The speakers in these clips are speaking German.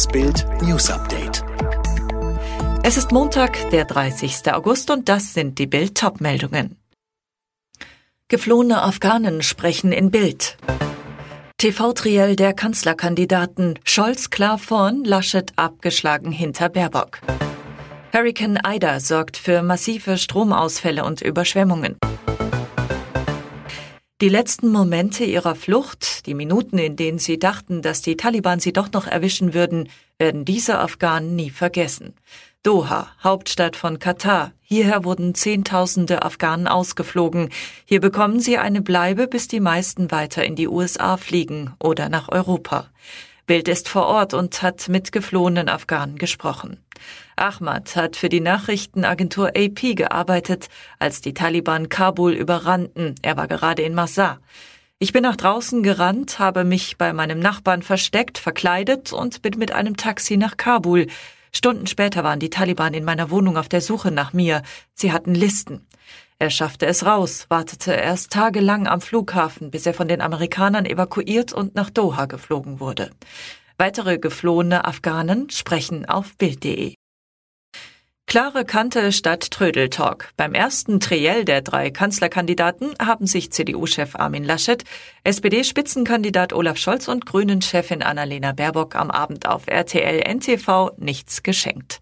Das Bild News Update. Es ist Montag, der 30. August und das sind die Bild Topmeldungen. Geflohene Afghanen sprechen in Bild. TV-Triell der Kanzlerkandidaten Scholz klar vorn, Laschet abgeschlagen hinter Baerbock. Hurricane Ida sorgt für massive Stromausfälle und Überschwemmungen. Die letzten Momente ihrer Flucht, die Minuten, in denen sie dachten, dass die Taliban sie doch noch erwischen würden, werden diese Afghanen nie vergessen. Doha, Hauptstadt von Katar. Hierher wurden Zehntausende Afghanen ausgeflogen. Hier bekommen sie eine Bleibe, bis die meisten weiter in die USA fliegen oder nach Europa. Bild ist vor Ort und hat mit geflohenen Afghanen gesprochen. Ahmad hat für die Nachrichtenagentur AP gearbeitet, als die Taliban Kabul überrannten. Er war gerade in Masar. Ich bin nach draußen gerannt, habe mich bei meinem Nachbarn versteckt, verkleidet und bin mit einem Taxi nach Kabul. Stunden später waren die Taliban in meiner Wohnung auf der Suche nach mir. Sie hatten Listen. Er schaffte es raus, wartete erst tagelang am Flughafen, bis er von den Amerikanern evakuiert und nach Doha geflogen wurde. Weitere geflohene Afghanen sprechen auf Bild.de. Klare Kante statt Trödeltalk. Beim ersten Triell der drei Kanzlerkandidaten haben sich CDU-Chef Armin Laschet, SPD-Spitzenkandidat Olaf Scholz und Grünen-Chefin Annalena Baerbock am Abend auf RTL NTV nichts geschenkt.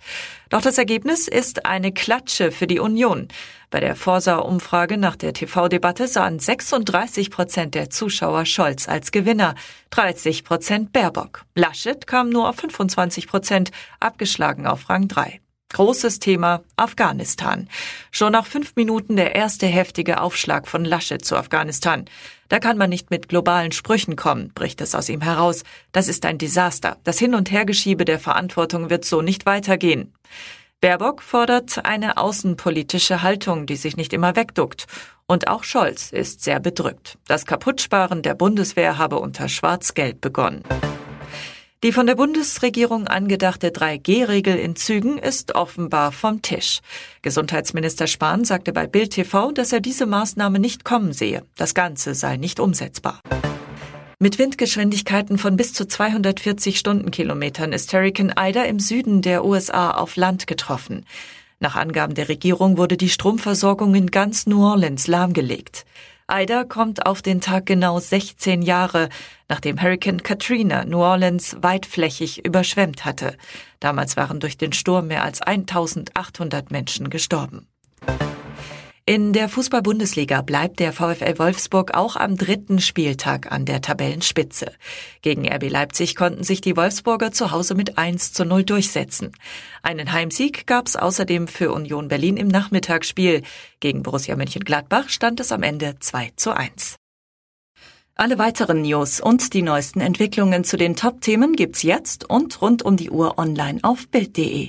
Doch das Ergebnis ist eine Klatsche für die Union. Bei der Forsa-Umfrage nach der TV-Debatte sahen 36 Prozent der Zuschauer Scholz als Gewinner, 30 Prozent Baerbock. Laschet kam nur auf 25 Prozent, abgeschlagen auf Rang 3. Großes Thema Afghanistan. Schon nach fünf Minuten der erste heftige Aufschlag von Laschet zu Afghanistan. Da kann man nicht mit globalen Sprüchen kommen, bricht es aus ihm heraus. Das ist ein Desaster. Das Hin- und Hergeschiebe der Verantwortung wird so nicht weitergehen. Baerbock fordert eine außenpolitische Haltung, die sich nicht immer wegduckt. Und auch Scholz ist sehr bedrückt. Das Kaputtsparen der Bundeswehr habe unter Schwarz-Gelb begonnen. Die von der Bundesregierung angedachte 3G-Regel in Zügen ist offenbar vom Tisch. Gesundheitsminister Spahn sagte bei Bild TV, dass er diese Maßnahme nicht kommen sehe. Das Ganze sei nicht umsetzbar. Mit Windgeschwindigkeiten von bis zu 240 Stundenkilometern ist Hurricane Ida im Süden der USA auf Land getroffen. Nach Angaben der Regierung wurde die Stromversorgung in ganz New Orleans lahmgelegt. Ida kommt auf den Tag genau 16 Jahre, nachdem Hurricane Katrina New Orleans weitflächig überschwemmt hatte. Damals waren durch den Sturm mehr als 1800 Menschen gestorben. In der Fußball-Bundesliga bleibt der VfL Wolfsburg auch am dritten Spieltag an der Tabellenspitze. Gegen RB Leipzig konnten sich die Wolfsburger zu Hause mit 1 zu 0 durchsetzen. Einen Heimsieg gab es außerdem für Union Berlin im Nachmittagsspiel. Gegen Borussia Mönchengladbach stand es am Ende 2 zu 1. Alle weiteren News und die neuesten Entwicklungen zu den Top-Themen gibt's jetzt und rund um die Uhr online auf Bild.de.